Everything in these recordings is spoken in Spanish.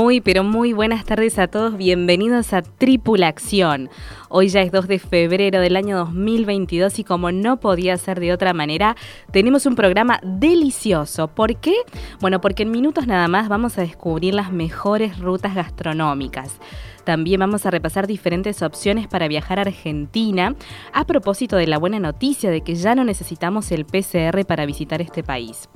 Muy, pero muy buenas tardes a todos. Bienvenidos a Tripulación. Hoy ya es 2 de febrero del año 2022 y como no podía ser de otra manera, tenemos un programa delicioso. ¿Por qué? Bueno, porque en minutos nada más vamos a descubrir las mejores rutas gastronómicas. También vamos a repasar diferentes opciones para viajar a Argentina a propósito de la buena noticia de que ya no necesitamos el PCR para visitar este país.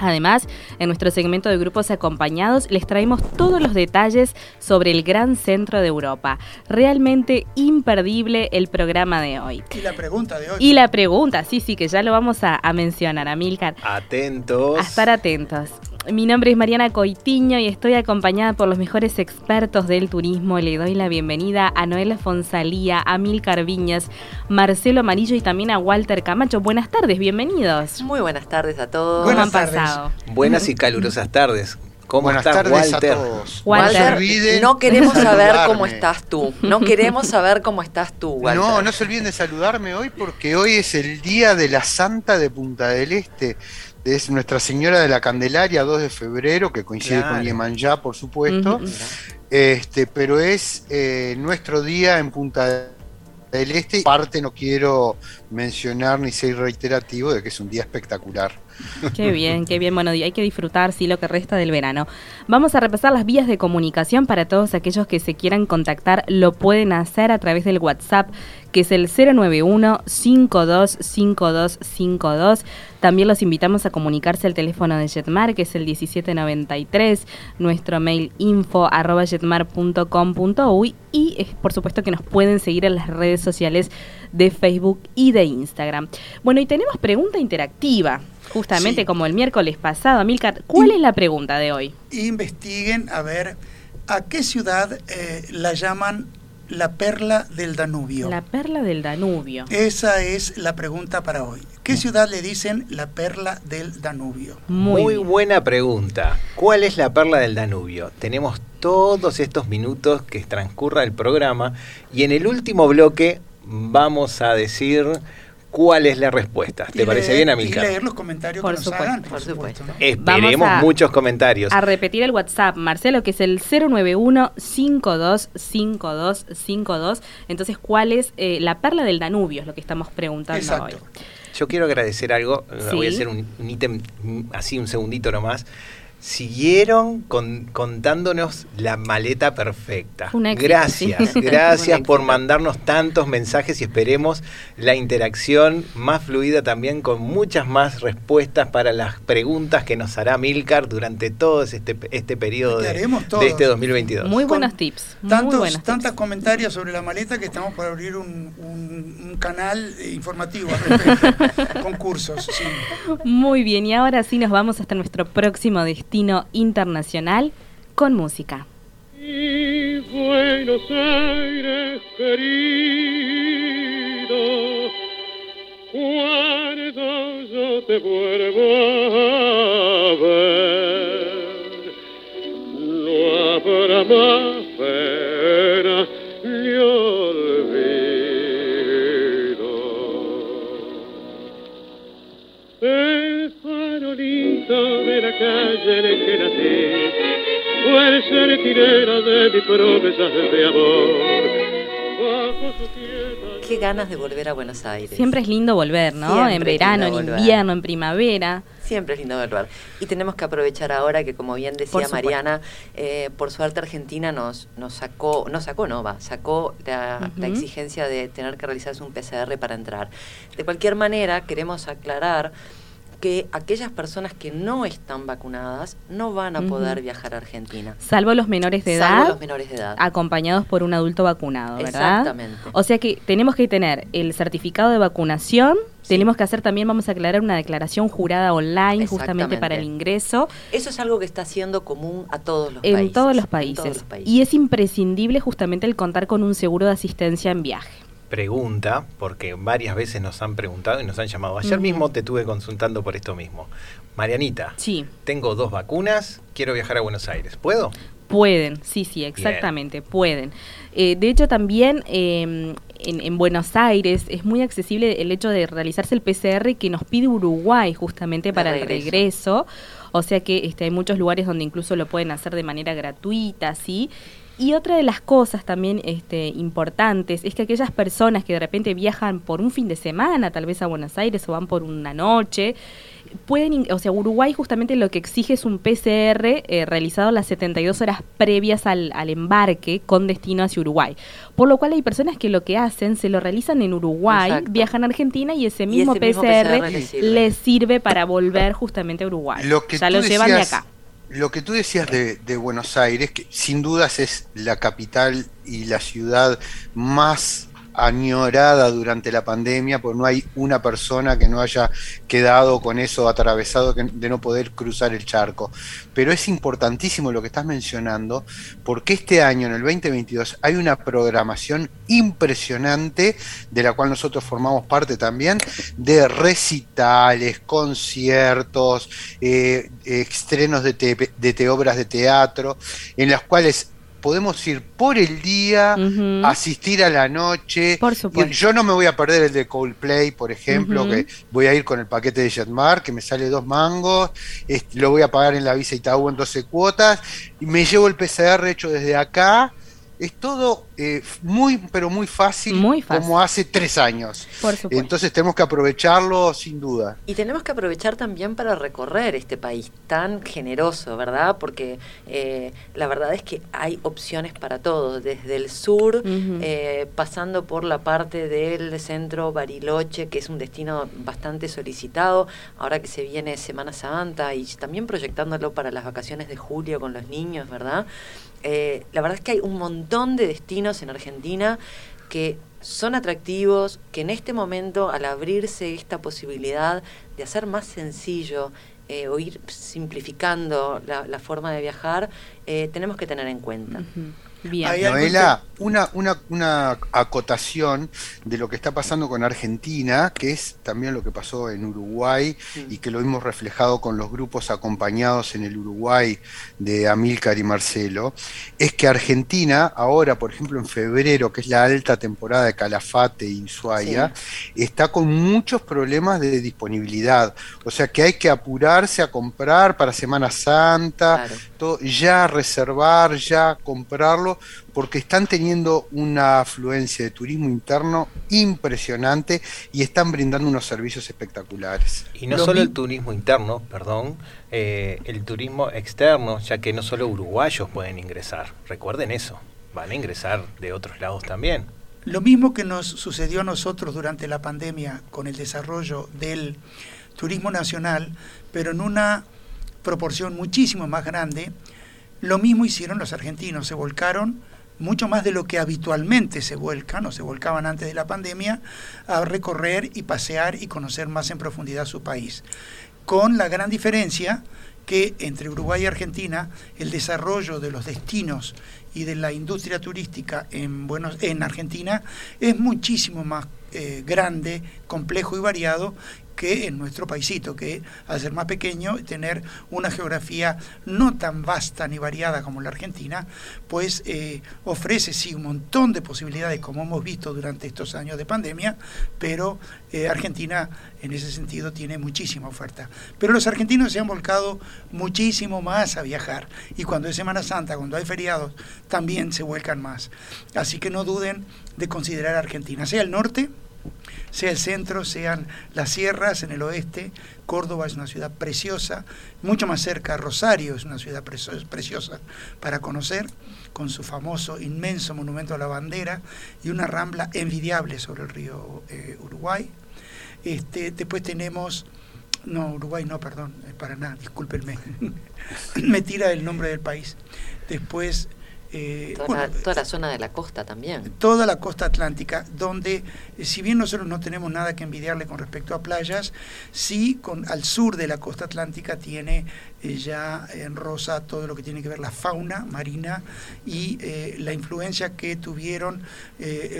Además, en nuestro segmento de grupos acompañados les traemos todos los detalles sobre el gran centro de Europa. Realmente imperdible el programa de hoy. Y la pregunta de hoy. Y la pregunta, sí, sí, que ya lo vamos a, a mencionar, Amilcar. Atentos. A estar atentos. Mi nombre es Mariana Coitiño y estoy acompañada por los mejores expertos del turismo. Le doy la bienvenida a Noela Fonsalía, a Milcar Viñas, Marcelo Amarillo y también a Walter Camacho. Buenas tardes, bienvenidos. Muy buenas tardes a todos. ¿Cómo Buenas han tardes. pasado? Buenas y calurosas tardes. ¿Cómo Buenas estás, tardes Walter? a todos. Walter. No queremos saber cómo estás tú. No queremos saber cómo estás tú, Walter. No, no se olviden de saludarme hoy porque hoy es el día de la Santa de Punta del Este. Es Nuestra Señora de la Candelaria, 2 de febrero, que coincide Claro. con Yemanjá, por supuesto. Este, pero es eh, nuestro día en Punta del Este. Aparte no quiero mencionar ni ser reiterativo de que es un día espectacular. Qué bien, qué bien. Bueno, hay que disfrutar, sí, lo que resta del verano. Vamos a repasar las vías de comunicación para todos aquellos que se quieran contactar. Lo pueden hacer a través del WhatsApp, que es el 091-525252. También los invitamos a comunicarse al teléfono de Jetmar, que es el 1793, nuestro mail info arroba jetmar.com.uy y eh, por supuesto que nos pueden seguir en las redes sociales de Facebook y de Instagram. Bueno, y tenemos pregunta interactiva, justamente Sí. como el miércoles pasado. Amilcar, ¿cuál es la pregunta de hoy? Investiguen a ver a qué ciudad eh, la llaman la perla del Danubio. La perla del Danubio. Esa es la pregunta para hoy. ¿Qué ciudad le dicen la perla del Danubio? Muy, buena pregunta. ¿Cuál es la perla del Danubio? Tenemos todos estos minutos que transcurra el programa y en el último bloque vamos a decir cuál es la respuesta. ¿Te Y parece leer- bien, Y Amilcar? leer los comentarios Por que nos supuesto, hagan, por por supuesto. supuesto. ¿no? Esperemos Vamos a- muchos comentarios. A repetir el WhatsApp, Marcelo, que es el 091-525252. Entonces, ¿cuál es eh, la perla del Danubio? Es lo que estamos preguntando Exacto. hoy. Yo quiero agradecer algo, Sí. voy a hacer un, un ítem así un segundito nomás. Siguieron con- contándonos la maleta perfecta. Gracias, gracias por mandarnos tantos mensajes y esperemos la interacción más fluida también con muchas más respuestas para las preguntas que nos hará Milcar durante todo este, este periodo de, este 2022. Muy Con buenos tips. Muy Tantos, buenos tantos tips. comentarios sobre la maleta que estamos por abrir un, un- un canal informativo al respecto. concursos. sí. Muy bien, y ahora sí nos vamos hasta nuestro próximo destino internacional con música. Te ver, más farolito de la calle en que nací fue el centinela de mis promesas de amor. Bajo su quieta Qué ganas de volver a Buenos Aires. Siempre es lindo volver, ¿no? Siempre en verano, en invierno, en primavera. Siempre es lindo volver. Y tenemos que aprovechar ahora que, como bien decía. Mariana, eh, por suerte Argentina nos, nos sacó, no sacó, no va, sacó la, la exigencia de tener que realizarse un PCR para entrar. De cualquier manera, queremos aclarar que aquellas personas que no están vacunadas no van a poder viajar a Argentina. Salvo los menores de Salvo edad, los menores de edad. acompañados por un adulto vacunado, ¿verdad? Exactamente. O sea que tenemos que tener el certificado de vacunación, Sí. tenemos que hacer también, vamos a aclarar, una declaración jurada online justamente para el ingreso Eso es algo que está siendo común a todos los en países. todos los en países. todos los países. Y es imprescindible justamente el contar con un seguro de asistencia en viaje. Pregunta, porque varias veces nos han preguntado y nos han llamado. Ayer mismo te tuve consultando por esto mismo. Marianita, Sí, tengo dos vacunas, quiero viajar a Buenos Aires. ¿Puedo? pueden, sí, sí, exactamente, pueden. Eh, de hecho, también eh, en, en Buenos Aires es muy accesible el hecho de realizarse el PCR que nos pide Uruguay justamente para el regreso. regreso. O sea que este, hay muchos lugares donde incluso lo pueden hacer de manera gratuita, ¿sí? Y otra de las cosas también este, importantes es que aquellas personas que de repente viajan por un fin de semana, tal vez a Buenos Aires o van por una noche, pueden, in- o sea, Uruguay justamente lo que exige es un PCR eh, realizado las 72 horas previas al, al embarque con destino hacia Uruguay. Por lo cual hay personas que lo que hacen, se lo realizan en Uruguay, Exacto. viajan a Argentina y ese Y mismo, PCR, les sirve. les sirve para volver justamente a Uruguay. Lo que ya lo llevan de acá. Lo que tú decías de, Buenos Aires, que sin dudas es la capital y la ciudad más añorada durante la pandemia, porque no hay una persona que no haya quedado con eso atravesado de no poder cruzar el charco. Pero es importantísimo lo que estás mencionando, porque este año, en el 2022, hay una programación impresionante, de la cual nosotros formamos parte también, de recitales, conciertos, eh, estrenos de, obras de teatro, en las cuales podemos ir por el día, asistir a la noche. Por supuesto. yo no me voy a perder el de Coldplay, por ejemplo, que voy a ir con el paquete de Jetmar, que me sale dos mangos, lo voy a pagar en la Visa Itaú en 12 cuotas, y me llevo el PCR hecho desde acá. Es todo eh, muy, pero muy fácil, Muy fácil. como hace tres años. Por supuesto. Entonces tenemos que aprovecharlo sin duda. Y tenemos que aprovechar también para recorrer este país tan generoso, ¿verdad? Porque eh, la verdad es que hay opciones para todos, desde el sur, eh, pasando por la parte del centro Bariloche, que es un destino bastante solicitado, ahora que se viene Semana Santa y también proyectándolo para las vacaciones de julio con los niños, ¿verdad? Eh, la verdad es que hay un montón de destinos en Argentina que son atractivos, que en este momento, al abrirse esta posibilidad de hacer más sencillo eh, o ir simplificando la, forma de viajar, eh, tenemos que tener en cuenta. Bien. Noela, una, una, una acotación de lo que está pasando con Argentina, que es también lo que pasó en Uruguay y que lo hemos reflejado con los grupos acompañados en el Uruguay de Amílcar y Marcelo, es que Argentina, ahora, por ejemplo, en febrero, que es la alta temporada de Calafate y Ushuaia, está con muchos problemas de disponibilidad. O sea que hay que apurarse a comprar para Semana Santa, Claro. todo, ya reservar, ya comprarlo, porque están teniendo una afluencia de turismo interno impresionante y están brindando unos servicios espectaculares. Y no Lo solo el turismo interno, perdón, eh, el turismo externo, ya que no solo uruguayos pueden ingresar. Recuerden eso, van a ingresar de otros lados también. Lo mismo que nos sucedió a nosotros durante la pandemia con el desarrollo del turismo nacional, pero en una proporción muchísimo más grande, lo mismo hicieron los argentinos, se volcaron mucho más de lo que habitualmente se vuelcan o se volcaban antes de la pandemia a recorrer y pasear y conocer más en profundidad su país. Con la gran diferencia que entre Uruguay y Argentina el desarrollo de los destinos y de la industria turística en, Buenos, en Argentina es muchísimo más eh, grande, complejo y variado que en nuestro paisito, que al ser más pequeño, tener una geografía no tan vasta ni variada como la Argentina, pues eh, ofrece sí un montón de posibilidades, como hemos visto durante estos años de pandemia, pero eh, Argentina en ese sentido tiene muchísima oferta. Pero los argentinos se han volcado muchísimo más a viajar y cuando es Semana Santa, cuando hay feriados, también se vuelcan más. Así que no duden de considerar Argentina, sea el norte, sea el centro, sean las sierras en el oeste. Córdoba es una ciudad preciosa, mucho más cerca Rosario es una ciudad preciosa para conocer, con su famoso inmenso monumento a la bandera y una rambla envidiable sobre el río eh, Uruguay. Este, después tenemos, no, Uruguay no, perdón, Paraná, discúlpenme, me tira el nombre del país. Después eh, toda, la, zona de la costa también. Toda la costa atlántica, donde eh, si bien nosotros no tenemos nada que envidiarle con respecto a playas, sí con, al sur de la costa atlántica tiene eh, ya en rosa todo lo que tiene que ver la fauna marina y la influencia que tuvieron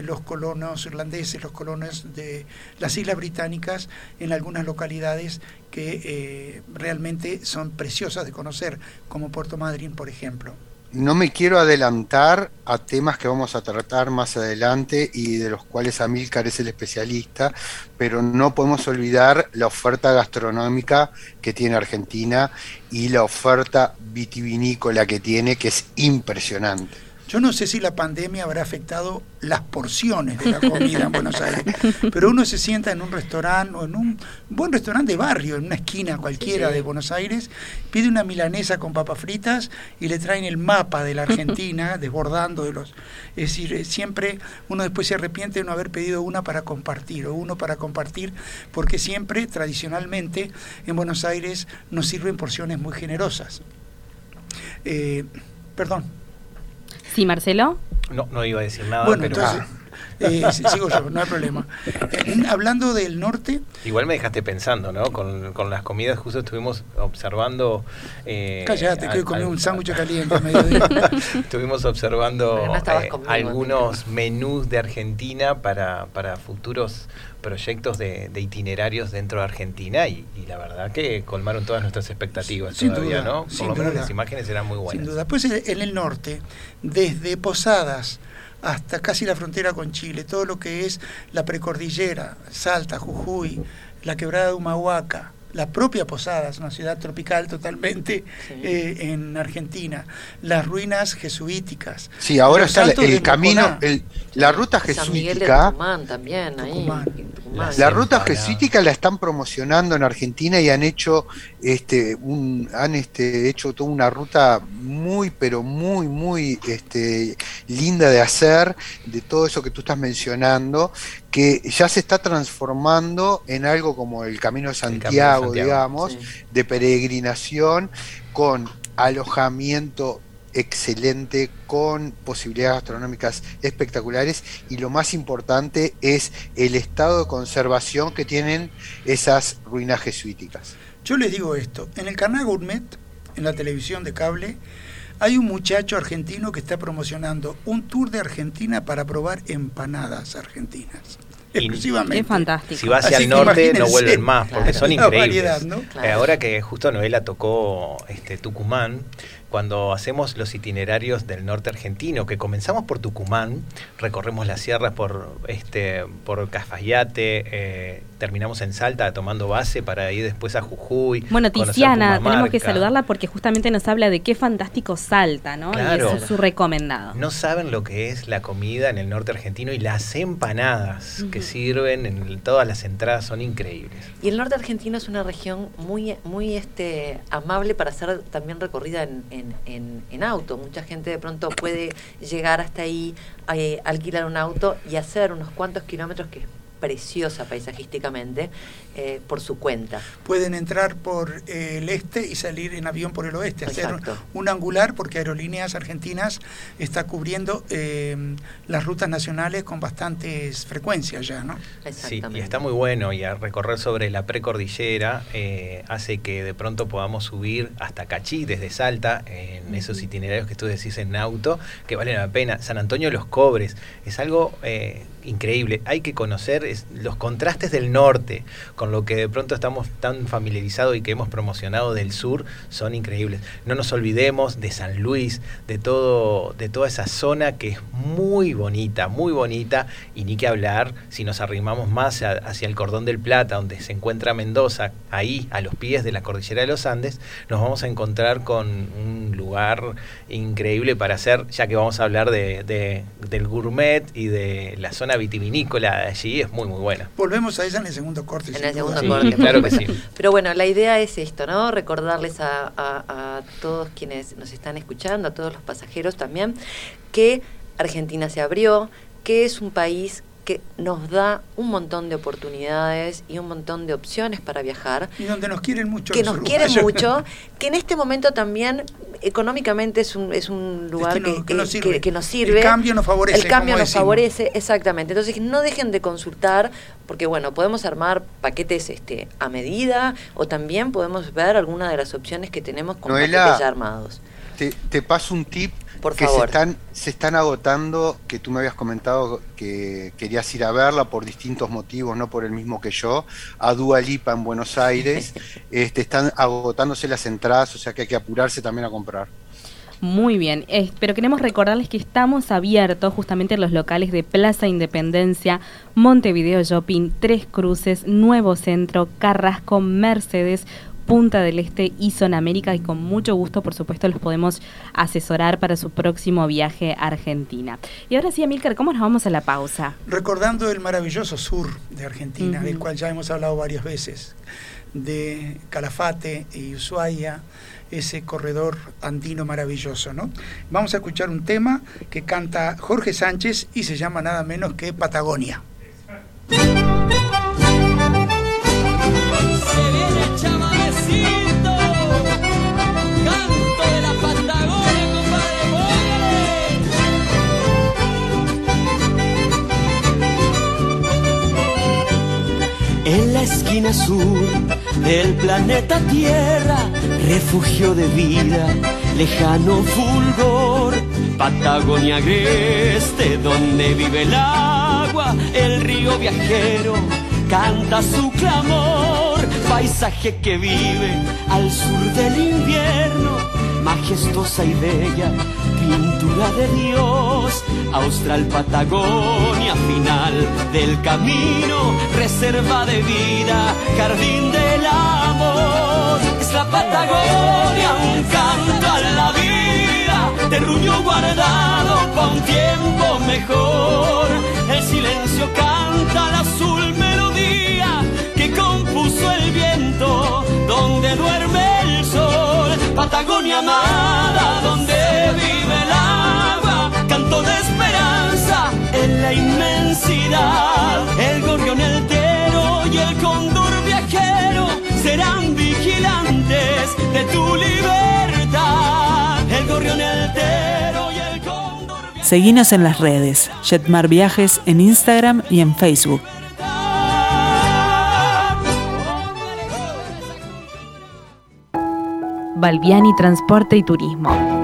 los colonos irlandeses, los colonos de las Islas Británicas en algunas localidades que realmente son preciosas de conocer, como Puerto Madryn, por ejemplo no me quiero adelantar a temas que vamos a tratar más adelante y de los cuales Amilcar es el especialista, pero no podemos olvidar la oferta gastronómica que tiene Argentina y la oferta vitivinícola que tiene, que es impresionante. Yo no sé si la pandemia habrá afectado las porciones de la comida en Buenos Aires, pero uno se sienta en un restaurante o en un buen restaurante de barrio, en una esquina cualquiera de Buenos Aires, pide una milanesa con papas fritas y le traen el mapa de la Argentina desbordando de los... Es decir, eh, siempre uno después se arrepiente de no haber pedido una para compartir o uno para compartir, porque siempre, tradicionalmente, en Buenos Aires nos sirven porciones muy generosas. Eh, perdón. Sí, Marcelo. No, no iba a decir nada. Bueno, entonces, eh, sigo yo, no hay problema. Eh, hablando del norte. Igual me dejaste pensando, ¿no? Con, con las comidas, justo estuvimos observando. Eh, Cállate, que comí un sándwich caliente a mediodía. estuvimos observando eh, algunos menús de Argentina para, para futuros proyectos de, itinerarios dentro de Argentina y, la verdad que colmaron todas nuestras expectativas sin todavía, ¿no? Por lo menos las imágenes eran muy buenas. Sin duda. Pues en el norte, desde Posadas hasta casi la frontera con Chile, todo lo que es la precordillera, Salta, Jujuy, la quebrada de Humahuaca, la propia Posada, es una ciudad tropical totalmente eh, en Argentina, las ruinas jesuíticas. Sí, ahora está el, camino, la ruta jesuítica. también, ahí. La, ruta jesuítica la están promocionando en Argentina y han hecho este un han este hecho toda una ruta muy pero muy muy este linda de hacer de todo eso que tú estás mencionando que ya se está transformando en algo como el Camino de Santiago, digamos, de peregrinación con alojamiento excelente, con posibilidades gastronómicas espectaculares y lo más importante es el estado de conservación que tienen esas ruinas jesuíticas. Yo les digo esto, en el canal Gourmet, en la televisión de cable, hay un muchacho argentino que está promocionando un tour de Argentina para probar empanadas argentinas. Exclusivamente. Es fantástico. Si va hacia el norte no vuelven más, porque son increíbles. Eh, ahora que justo Noela tocó este Tucumán, cuando hacemos los itinerarios del norte argentino, que comenzamos por Tucumán, recorremos las sierras por este por Cafayate, eh, terminamos en Salta tomando base para ir después a Jujuy. Bueno, Tiziana, tenemos que saludarla porque justamente nos habla de qué fantástico Salta, ¿no? y eso es su recomendado. No saben lo que es la comida en el norte argentino y las empanadas que sirven en todas las entradas son increíbles. Y el norte argentino es una región muy muy este amable para ser también recorrida en en, auto. Mucha gente de pronto puede llegar hasta ahí, eh, alquilar un auto y hacer unos cuantos kilómetros que preciosa paisajísticamente eh, por su cuenta. Pueden entrar por eh, el este y salir en avión por el oeste, hacer un, angular porque Aerolíneas Argentinas está cubriendo eh, las rutas nacionales con bastantes frecuencias ya, ¿no? Sí, y está muy bueno y a recorrer sobre la precordillera hace que de pronto podamos subir hasta Cachí desde Salta en esos itinerarios que tú decís en auto que valen la pena. San Antonio los Cobres es algo increíble. Hay que conocer los contrastes del norte con lo que de pronto estamos tan familiarizados y que hemos promocionado del sur son increíbles. No nos olvidemos de San Luis, de todo, de toda esa zona que es muy bonita, muy bonita, y ni que hablar si nos arrimamos más hacia el cordón del Plata, donde se encuentra Mendoza, ahí a los pies de la cordillera de los Andes, nos vamos a encontrar con un lugar increíble para hacer, ya que vamos a hablar de, de- del gourmet y de la zona vitivinícola allí, es muy muy buena. Volvemos a ella en el segundo corte. En el segundo Sí, corte. claro que sí. Pero bueno, la idea es esto, ¿no? Recordarles a, a- a todos quienes nos están escuchando, a todos los pasajeros también, que Argentina se abrió, que es un país que nos da un montón de oportunidades y un montón de opciones para viajar, Y donde nos quieren mucho. que nos quieren uruguayos. mucho, que en este momento también económicamente es un, es un lugar que que, no- que nos que- sirve. que- que nos sirve. El cambio nos favorece, El cambio nos decimos. favorece, exactamente. Entonces no dejen de consultar, porque bueno, podemos armar paquetes este, a medida o también podemos ver alguna de las opciones que tenemos con Noela, paquetes ya armados. Te, te paso un tip Por que favor. Se, están, se están agotando, que tú me habías comentado que querías ir a verla por distintos motivos, no por el mismo que yo, a Dua Lipa en Buenos Aires. este, están agotándose las entradas, o sea que hay que apurarse también a comprar. Muy bien, eh, pero queremos recordarles que estamos abiertos justamente en los locales de Plaza Independencia, Montevideo Shopping, Tres Cruces, Nuevo Centro, Carrasco, Mercedes, Punta del Este y Zona América y con mucho gusto, por supuesto, los podemos asesorar para su próximo viaje a Argentina. Y ahora sí, Amílcar, ¿cómo nos vamos a la pausa? Recordando el maravilloso sur de Argentina, del cual ya hemos hablado varias veces, de Calafate y Ushuaia, ese corredor andino maravilloso, ¿no? Vamos a escuchar un tema que canta Jorge Sánchez y se llama nada menos que Patagonia. Esquina sur del planeta Tierra, refugio de vida, lejano fulgor, Patagonia agreste, donde vive el agua, el río viajero canta su clamor, paisaje que vive al sur del invierno, majestuosa y bella, pintura de Dios, Austral Patagonia, final del camino, reserva de vida, jardín del amor, es la Patagonia, un canto a la vida, terruño guardado pa' un tiempo mejor, el silencio canta la azul melodía que compuso el viento, donde duerme el sol, Patagonia amada, donde vive el agua, canto de esperanza en la inmensidad, el gorrión entero y el cóndor viajero serán vigilantes de tu libertad, el gorrión entero y el cóndor viajero. Seguinos en las redes, Jetmar Viajes en Instagram y en Facebook. Balbiani Transporte y Turismo,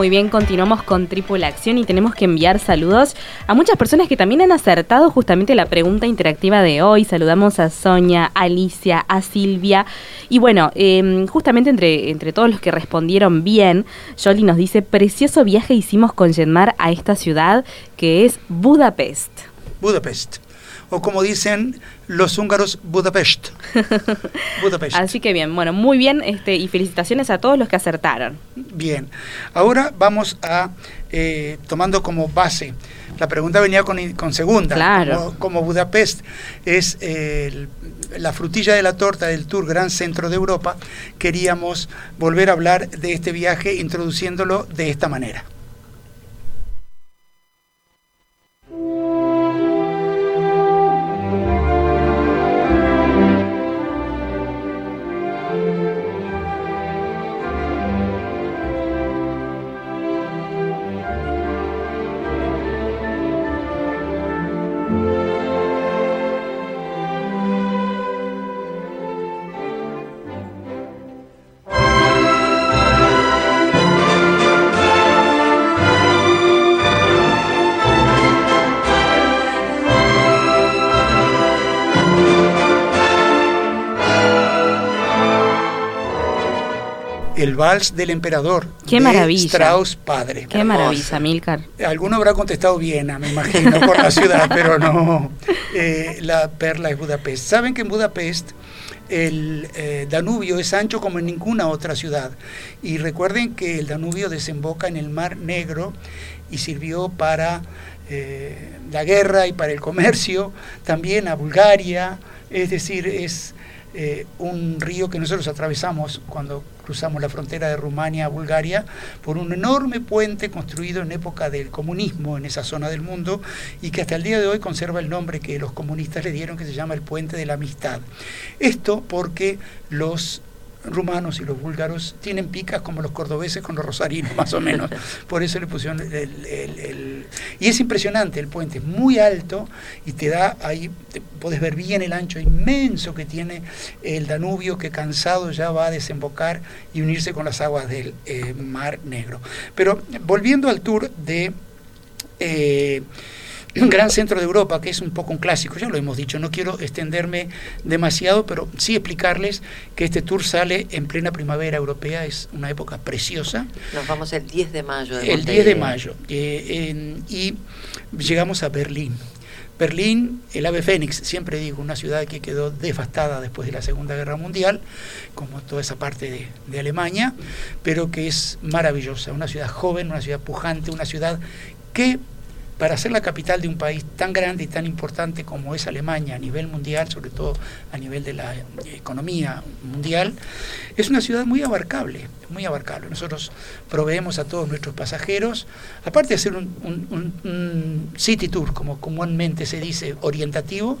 Muy bien, continuamos con Triple Acción y tenemos que enviar saludos a muchas personas que también han acertado justamente la pregunta interactiva de hoy. Saludamos a Sonia, a Alicia, a Silvia. Y bueno, eh, justamente entre, entre todos los que respondieron bien, Jolly nos dice, precioso viaje hicimos con Yenmar a esta ciudad que es Budapest. Budapest. O como dicen los húngaros, Budapest. Budapest. Así que bien, bueno, muy bien este, y felicitaciones a todos los que acertaron. Bien, ahora vamos a, eh, tomando como base, la pregunta venía con, con segunda, Claro. como, como Budapest es eh, el- la frutilla de la torta del Tour Gran Centro de Europa, queríamos volver a hablar de este viaje introduciéndolo de esta manera. Vals del emperador. Qué de maravilla. Strauss padre. Qué maravilla, Milcar. Alguno habrá contestado Viena, me imagino, por la ciudad, pero no. Eh, la perla es Budapest. Saben que en Budapest el eh, Danubio es ancho como en ninguna otra ciudad. Y recuerden que el Danubio desemboca en el Mar Negro y sirvió para eh, la guerra y para el comercio, también a Bulgaria. Es decir, es eh, un río que nosotros atravesamos cuando cruzamos la frontera de Rumania a Bulgaria por un enorme puente construido en época del comunismo en esa zona del mundo y que hasta el día de hoy conserva el nombre que los comunistas le dieron que se llama el puente de la amistad. Esto porque los rumanos y los búlgaros tienen picas como los cordobeses con los rosarinos, más o menos. Por eso le pusieron el, el- Y es impresionante el puente, es muy alto y te da ahí, te- podés ver bien el ancho inmenso que tiene el Danubio, que cansado ya va a desembocar y unirse con las aguas del eh, Mar Negro. Pero volviendo al tour de... eh, gran centro de Europa, que es un poco un clásico, ya lo hemos dicho, no quiero extenderme demasiado, pero sí explicarles que este tour sale en plena primavera europea, es una época preciosa, Nos vamos el 10 de mayo. De el 10 de mayo, eh, en- y llegamos a Berlín. Berlín, el ave fénix, siempre digo, una ciudad que quedó devastada después de la Segunda Guerra Mundial, como toda esa parte de, de Alemania, pero que es maravillosa, una ciudad joven, una ciudad pujante, una ciudad que para ser la capital de un país tan grande y tan importante como es Alemania a nivel mundial, sobre todo a nivel de la economía mundial, es una ciudad muy abarcable, muy abarcable. Nosotros proveemos a todos nuestros pasajeros, aparte de hacer un city tour, como comúnmente se dice, orientativo,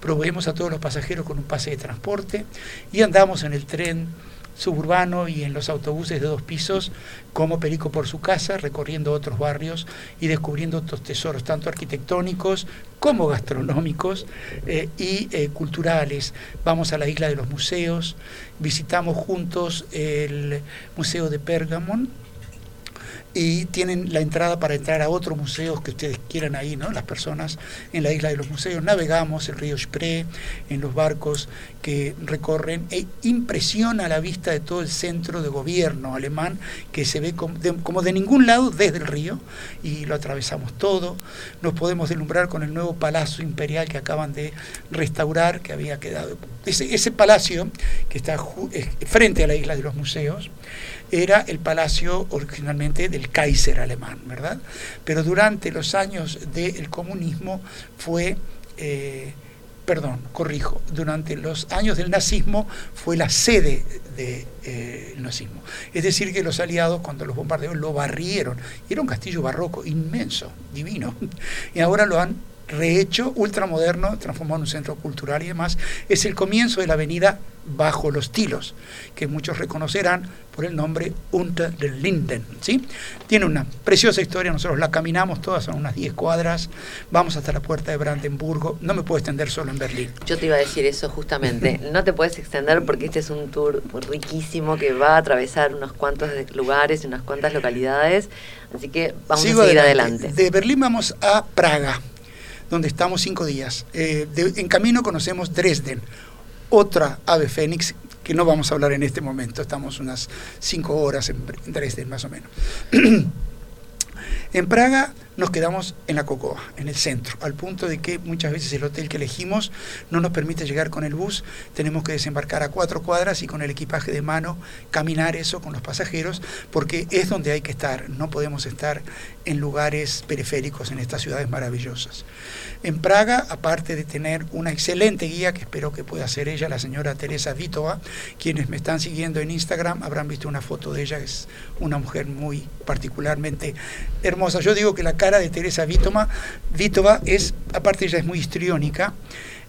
proveemos a todos los pasajeros con un pase de transporte y andamos en el tren suburbano y en los autobuses de dos pisos como Perico por su casa, recorriendo otros barrios y descubriendo otros tesoros, tanto arquitectónicos como gastronómicos eh, y eh, culturales. Vamos a la isla de los museos, visitamos juntos el Museo de Pergamon, y tienen la entrada para entrar a otros museos que ustedes quieran ahí, ¿no? Las personas en la isla de los museos. Navegamos el río Spree en los barcos que recorren e impresiona la vista de todo el centro de gobierno alemán que se ve como de, ningún lado desde el río y lo atravesamos todo. Nos podemos deslumbrar con el nuevo palacio imperial que acaban de restaurar, que había quedado. Ese, palacio que está frente a la isla de los museos era el palacio originalmente del Kaiser alemán, ¿verdad? Pero durante los años del comunismo fue, eh, perdón, corrijo, durante los años del nazismo fue la sede del nazismo. Es decir, que los aliados cuando los bombardeos lo barrieron. Y era un castillo barroco inmenso, divino. Y ahora lo han rehecho, ultramoderno, transformado en un centro cultural y demás. Es el comienzo de la avenida Bajo los Tilos, que muchos reconocerán por el nombre Unter den Linden. ¿sí? Tiene una preciosa historia, nosotros la caminamos todas, son unas 10 cuadras, vamos hasta la puerta de Brandenburgo, no me puedo extender solo en Berlín. Yo te iba a decir eso justamente. No te puedes extender porque este es un tour riquísimo que va a atravesar unos cuantos lugares y unas cuantas localidades. Así que vamos Sigo a seguir adelante. De Berlín vamos a Praga, donde estamos cinco días. Eh, en camino conocemos Dresden, otra ave fénix que no vamos a hablar en este momento. Estamos unas cinco horas en Dresden, más o menos. En Praga nos quedamos en la Cocoa, en el centro, al punto de que muchas veces el hotel que elegimos no nos permite llegar con el bus, tenemos que desembarcar a cuatro cuadras y con el equipaje de mano caminar eso con los pasajeros, porque es donde hay que estar, no podemos estar en lugares periféricos en estas ciudades maravillosas. En Praga, aparte de tener una excelente guía, que espero que pueda ser ella, la señora Teresa Vitova, quienes me están siguiendo en Instagram habrán visto una foto de ella, es una mujer muy particularmente hermosa. Yo digo que la cara de Teresa Vitova, Vitova es, aparte ella es muy histriónica,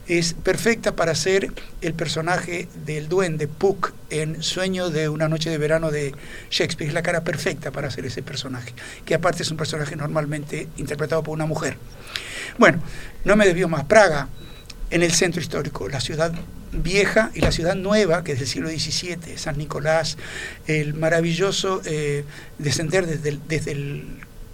es perfecta para ser el personaje del duende Puck en Sueño de una noche de verano de Shakespeare. Es la cara perfecta para hacer ese personaje, que aparte es un personaje normalmente interpretado por una mujer. Bueno, no me desvío más. Praga, en el centro histórico, la ciudad vieja y la ciudad nueva, que es del siglo XVII, San Nicolás, el maravilloso eh, descender desde desde el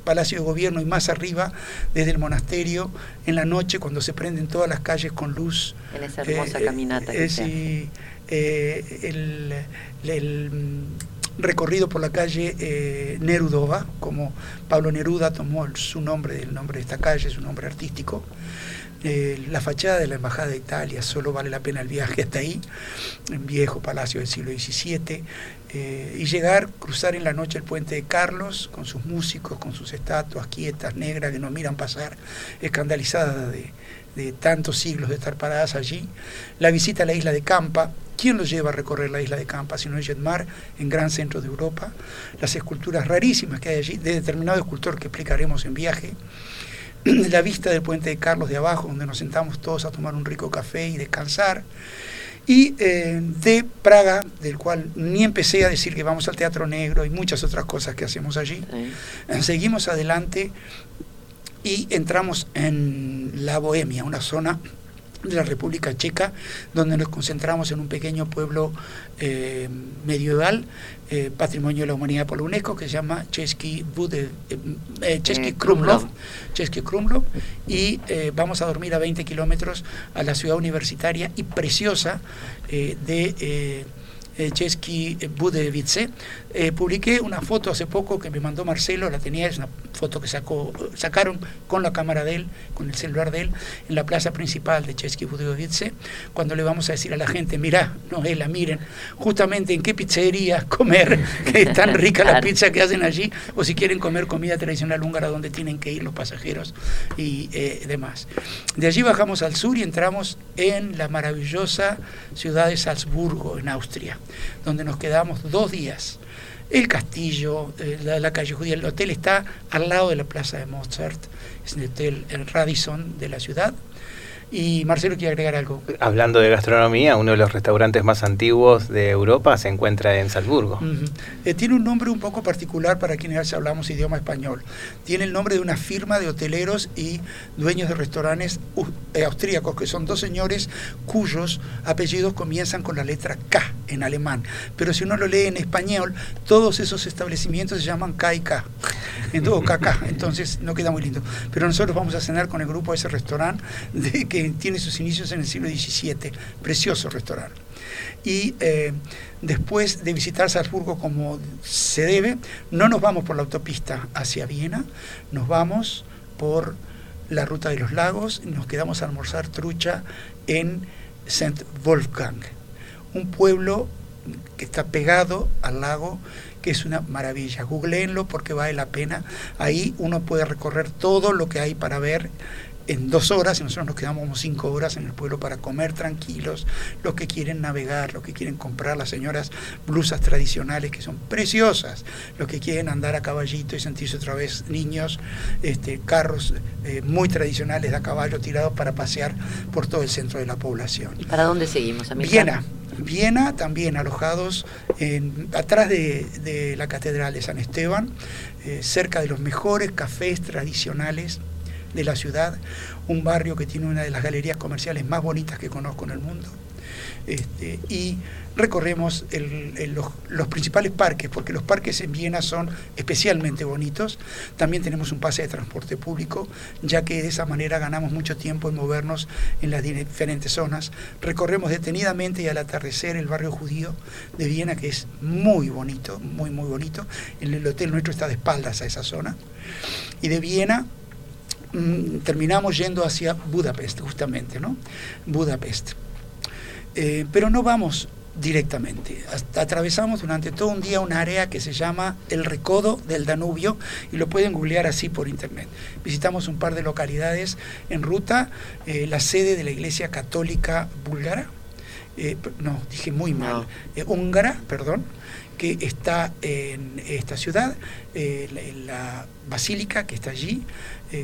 Palacio de Gobierno y más arriba, desde el monasterio, en la noche cuando se prenden todas las calles con luz. En esa hermosa Eh, caminata que eh, eh, el, el, mm, recorrido por la calle eh, Nerudova, como Pablo Neruda tomó su nombre, el nombre de esta calle, su nombre artístico. La fachada de la Embajada de Italia, solo vale la pena el viaje hasta ahí, en viejo palacio del siglo XVII, eh, y llegar, cruzar en la noche el puente de Carlos, con sus músicos, con sus estatuas quietas, negras, que nos miran pasar, escandalizadas de, de tantos siglos de estar paradas allí. La visita a la isla de Campa, ¿quién los lleva a recorrer la isla de Campa? Sino el Jetmar, en gran centro de Europa. Las esculturas rarísimas que hay allí, de determinado escultor que explicaremos en viaje. La vista del puente de Carlos de abajo, donde nos sentamos todos a tomar un rico café y descansar. Y eh, de Praga, del cual ni empecé a decir que vamos al Teatro Negro y muchas otras cosas que hacemos allí. Sí. Seguimos adelante y entramos en la Bohemia, una zona de la República Checa, donde nos concentramos en un pequeño pueblo eh, medieval, eh, patrimonio de la humanidad por la UNESCO, que se llama Český Bude, eh, eh, Krumlov. Český Krumlov, y vamos a dormir a 20 kilómetros a la ciudad universitaria y preciosa de eh, eh, Český Budevice. Eh, publiqué una foto hace poco que me mandó Marcelo, la tenía, es una foto que sacó, sacaron con la cámara de él, con el celular de él, en la plaza principal de Český Budevice, cuando le vamos a decir a la gente, mirá, Noela, miren, justamente en qué pizzería comer, que es tan rica la pizza que hacen allí, o si quieren comer comida tradicional húngara, donde tienen que ir los pasajeros y eh, demás. De allí bajamos al sur y entramos en la maravillosa ciudad de Salzburgo, en Austria, donde nos quedamos dos días. El castillo, eh, la, la calle judía, el hotel está al lado de la plaza de Mozart, es el hotel en Radisson de la ciudad. Y Marcelo quiere agregar algo. Hablando de gastronomía, uno de los restaurantes más antiguos de Europa se encuentra en Salzburgo. Ujú. Eh, tiene un nombre un poco particular para quienes hablamos idioma español. Tiene el nombre de una firma de hoteleros y dueños de restaurantes uh, eh, austríacos, que son dos señores cuyos apellidos comienzan con la letra K en alemán. Pero si uno lo lee en español, todos esos establecimientos se llaman K y K. En todo KK, entonces no queda muy lindo. Pero nosotros vamos a cenar con el grupo de ese restaurante de, que tiene sus inicios en el siglo XVII. Precioso restaurante y eh, después de visitar Salzburgo como se debe, no nos vamos por la autopista hacia Viena, nos vamos por la ruta de los lagos nos quedamos a almorzar trucha en St. Wolfgang, un pueblo que está pegado al lago, que es una maravilla. Googleenlo porque vale la pena. Ahí uno puede recorrer todo lo que hay para ver en dos horas y nosotros nos quedamos como cinco horas en el pueblo para comer tranquilos, los que quieren navegar, los que quieren comprar las señoras blusas tradicionales que son preciosas, los que quieren andar a caballito y sentirse otra vez niños, este, carros eh, muy tradicionales de a caballo tirados para pasear por todo el centro de la población. ¿Y para dónde seguimos? Viena, Viena también alojados en, atrás de, de la Catedral de San Esteban, eh, cerca de los mejores cafés tradicionales de la ciudad, un barrio que tiene una de las galerías comerciales más bonitas que conozco en el mundo. Este, y recorremos los, principales parques, porque los parques en Viena son especialmente bonitos. También tenemos un pase de transporte público, ya que de esa manera ganamos mucho tiempo en movernos en las diferentes zonas. Recorremos detenidamente y al atardecer el barrio judío de Viena, que es muy bonito, muy, muy bonito. El, el hotel nuestro está de espaldas a esa zona. Y de Viena terminamos yendo hacia Budapest, justamente, ¿no? Budapest. Eh, pero no vamos directamente. Atravesamos durante todo un día un área que se llama el Recodo del Danubio y lo pueden googlear así por internet. Visitamos un par de localidades en ruta, eh, la sede de la Iglesia Católica Búlgara, eh, no, dije muy mal, No. eh, húngara, perdón, que está en esta ciudad, eh, la, en la basílica que está allí.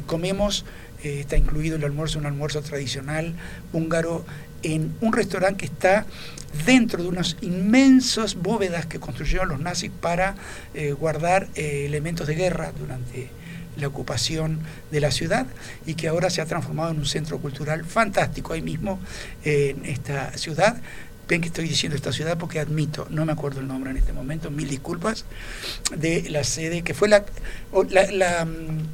Comemos, está incluido el almuerzo, un almuerzo tradicional húngaro en un restaurante que está dentro de unas inmensas bóvedas que construyeron los nazis para eh, guardar eh, elementos de guerra durante la ocupación de la ciudad y que ahora se ha transformado en un centro cultural fantástico ahí mismo en esta ciudad. Ven que estoy diciendo esta ciudad porque admito, no me acuerdo el nombre en este momento, mil disculpas, de la sede que fue la, la- la, mm,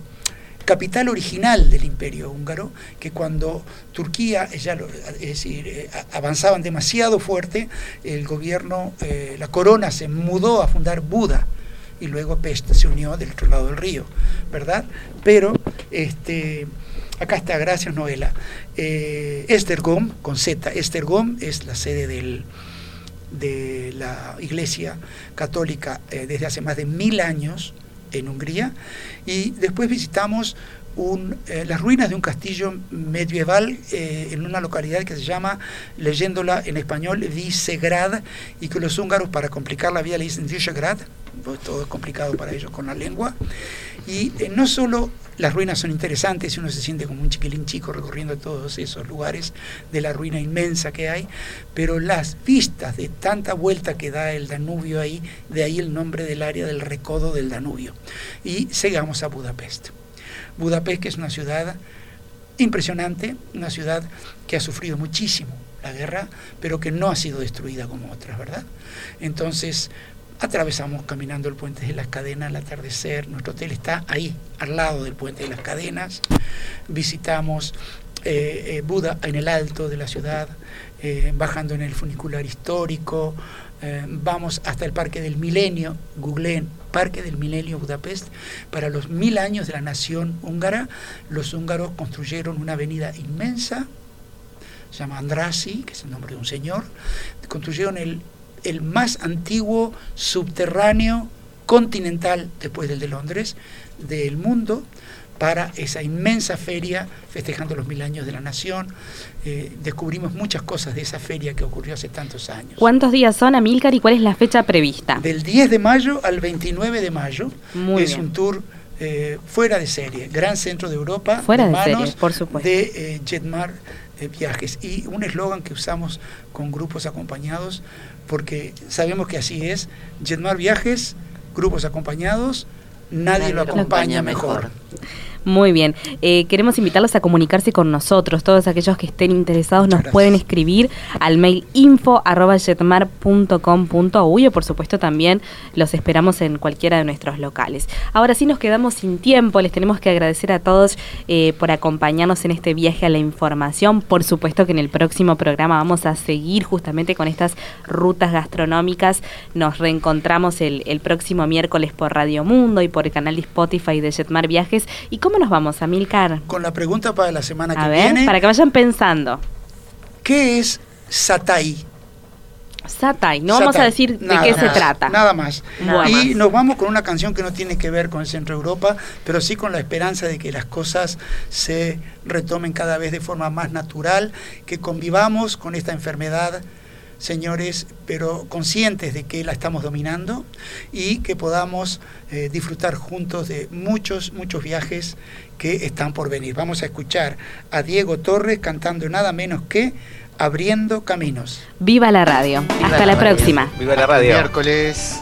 capital original del imperio húngaro, que cuando Turquía, ya lo- es decir, eh, avanzaban demasiado fuerte, el gobierno, eh, la corona se mudó a fundar Buda y luego Pest se unió del otro lado del río, ¿verdad? Pero, este, acá está, gracias Noela. Eh, Esztergom, con Z, Esztergom es la sede de la Iglesia Católica eh, desde hace más de mil años en Hungría y después visitamos eh, las ruinas de un castillo medieval en una localidad que se llama, leyéndola en español, Visegrad, y que los húngaros para complicar la vida le dicen Visegrad, pues todo es complicado para ellos con la lengua. Y eh, no solo las ruinas son interesantes uno se siente como un chiquilín chico recorriendo todos esos lugares de la ruina inmensa que hay, pero las vistas de tanta vuelta que da el Danubio ahí, de ahí el nombre del área del recodo del Danubio. Y llegamos a Budapest. Budapest que es una ciudad impresionante, una ciudad que ha sufrido muchísimo la guerra, pero que no ha sido destruida como otras, ¿verdad? Entonces, atravesamos caminando el puente de las cadenas al atardecer, nuestro hotel está ahí, al lado del puente de las cadenas, visitamos eh, eh, Buda en el alto de la ciudad, eh, bajando en el funicular histórico, vamos hasta el Parque del Milenio, googleen Parque del Milenio Budapest, para los mil años de la nación húngara, los húngaros construyeron una avenida inmensa, se llama Andrassy, que es el nombre de un señor, construyeron el, el más antiguo subterráneo continental, después del de Londres, del mundo, para esa inmensa feria festejando los mil años de la nación. Eh, descubrimos muchas cosas de esa feria que ocurrió hace tantos años. ¿Cuántos días son, Amílcar, y cuál es la fecha prevista? Del 10 de mayo al 29 de mayo Muy es bien. un tour eh, fuera de serie, gran centro de Europa, Fuera de manos serie, por supuesto. de eh, Jetmar Viajes. Y un eslogan que usamos con grupos acompañados, porque sabemos que así es, Jetmar Viajes, grupos acompañados, nadie, lo acompaña mejor. Muy bien. Eh, queremos invitarlos a comunicarse con nosotros. Todos aquellos que estén interesados nos Gracias. pueden escribir al mail info.jetmar.com.uy o por supuesto también los esperamos en cualquiera de nuestros locales. Ahora sí nos quedamos sin tiempo. Les tenemos que agradecer a todos eh, por acompañarnos en este viaje a la información. Por supuesto que en el próximo programa vamos a seguir justamente con estas rutas gastronómicas. Nos reencontramos el, el próximo miércoles por Radio Mundo y por el canal de Spotify de Jetmar Viajes. ¿Y cómo nos vamos, Amilcar? Con la pregunta para la semana A que ver, viene, para que vayan pensando. ¿qué es Satay? Satay, no vamos a decir de Nada qué se trata. Nada más. Nada y más. nos vamos con una canción que no tiene que ver con el centro de Europa, pero sí con la esperanza de que las cosas se retomen cada vez de forma más natural, que convivamos con esta enfermedad, señores, pero conscientes de que la estamos dominando y que podamos eh, disfrutar juntos de muchos, muchos viajes que están por venir. Vamos a escuchar a Diego Torres cantando nada menos que Abriendo Caminos. Viva la radio. Hasta la, próxima. Viva la Hasta radio. Miércoles.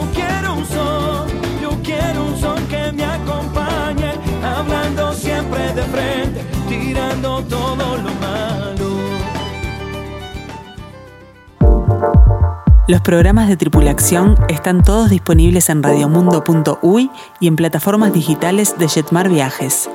Yo quiero un sol, yo quiero un sol que me acompañe. Hablando siempre de frente, tirando todo lo malo. Los programas de tripulación están todos disponibles en radiomundo.uy y en plataformas digitales de Jetmar Viajes.